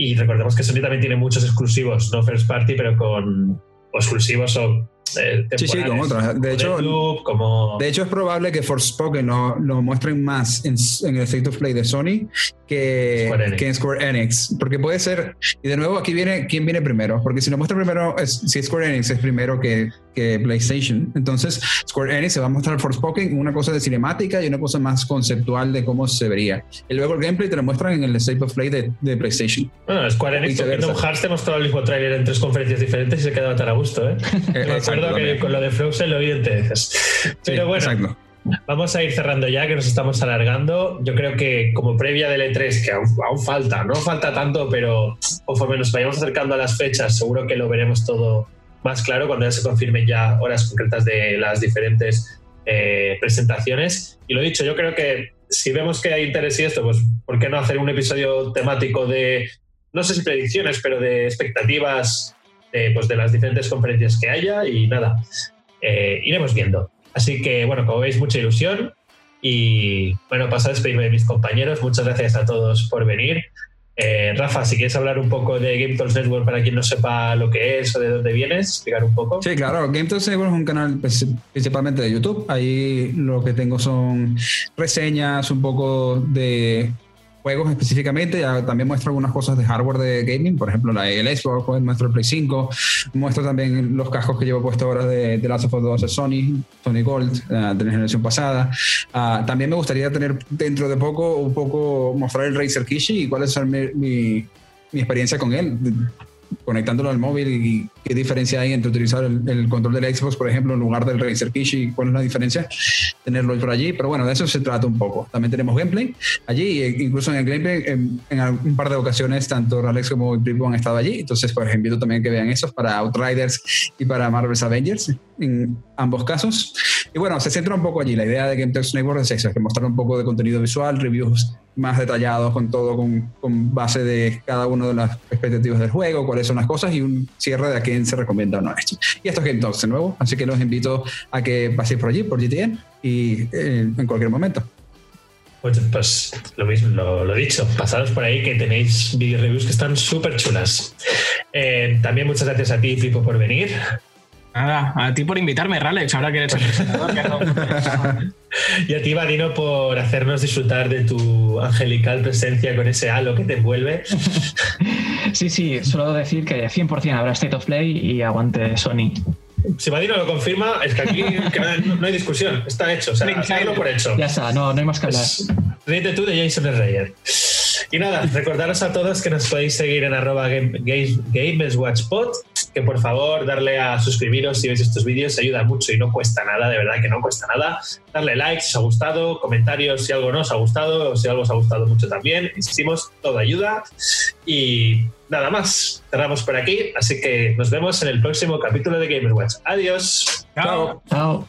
Y recordemos que Sony también tiene muchos exclusivos, no first party, pero con exclusivos o Sí, sí, con otras. De hecho, Deathloop, como... De hecho, es probable que Forspoken lo, lo muestren más en, en el State of Play de Sony que, Square que en Square Enix. Porque puede ser. Y de nuevo, aquí viene quién viene primero. Porque si lo muestra primero, es, si Square Enix es primero que, que PlayStation. Entonces, Square Enix se va a mostrar Forspoken una cosa de cinemática y una cosa más conceptual de cómo se vería. Y luego el gameplay te lo muestran en el State of Play de, de PlayStation. Bueno, Square Enix Viceversa. Kingdom Hearts te mostró el mismo tráiler en tres conferencias diferentes y se quedaba tan a gusto, ¿eh? Acuerdo que con lo de Frozen lo vi en. Sí, Pero bueno, exacto. vamos a ir cerrando ya, que nos estamos alargando. Yo creo que como previa del E3, que aún, aún falta, no falta tanto, pero conforme nos vayamos acercando a las fechas, seguro que lo veremos todo más claro cuando ya se confirmen ya horas concretas de las diferentes eh, presentaciones. Y lo dicho, yo creo que si vemos que hay interés y esto, pues ¿por qué no hacer un episodio temático de, no sé si predicciones, pero de expectativas de, pues, de las diferentes conferencias que haya y nada, eh, iremos viendo. Así que, bueno, como veis, mucha ilusión. Y bueno, paso a despedirme de mis compañeros. Muchas gracias a todos por venir. Eh, Rafa, si quieres hablar un poco de Game Talks Network para quien no sepa lo que es o de dónde vienes, explicar un poco. Sí, claro. Game Network es un canal principalmente de YouTube. Ahí lo que tengo son reseñas, un poco de juegos específicamente. Ya también muestro algunas cosas de hardware de gaming, por ejemplo, la, el Xbox, pues, muestro el Play 5, muestro también los cascos que llevo puesto ahora de, de Last of Us 2 de Sony, Sony Gold, eh, de la generación pasada. Ah, también me gustaría tener dentro de poco un poco mostrar el Razer Kishi y cuál es mi, mi, mi experiencia con él conectándolo al móvil y qué diferencia hay entre utilizar el, el, control del Xbox, por ejemplo, en lugar del Razer Kishi, cuál es la diferencia, tenerlo por allí, pero bueno, de eso se trata un poco. También tenemos gameplay allí, e incluso en el gameplay, en, en un par de ocasiones, tanto Alex como Bripo han estado allí, entonces pues invito también que vean esos para Outriders y para Marvel's Avengers, en ambos casos. Y bueno, se centra un poco allí. La idea de Game Talks Network es eso, es que mostrar un poco de contenido visual, reviews más detallados con todo, con, con base de cada una de las expectativas del juego, cuáles son las cosas y un cierre de a quién se recomienda o no esto. Y esto es Game Talks de nuevo, así que los invito a que paséis por allí, por GTN, y eh, en cualquier momento. Pues, pues lo mismo, lo, lo, dicho, pasaros por ahí que tenéis video reviews que están súper chulas. Eh, también muchas gracias a ti, Pipo, por venir. Nada, a ti por invitarme, Ralex, ahora que eres el presentador. y a ti, Vadino, por hacernos disfrutar de tu angelical presencia con ese halo que te envuelve. sí, sí, solo decir que 100% habrá State of Play y aguante Sony. Si Vadino lo confirma, es que aquí que no, no, hay discusión, está hecho. O sea, por hecho. Ya está, no, no hay más que hablar. Ríete tú de Jason Reyer. Y nada, recordaros a todos que nos podéis seguir en arroba GamesWatchPod, que por favor darle a suscribiros si veis estos vídeos, ayuda mucho y no cuesta nada, de verdad que no cuesta nada. Darle like si os ha gustado, comentarios si algo no os ha gustado o si algo os ha gustado mucho también. Insistimos, todo ayuda. Y nada más, cerramos por aquí, así que nos vemos en el próximo capítulo de Gamerwatch. Adiós. Chao. Chao.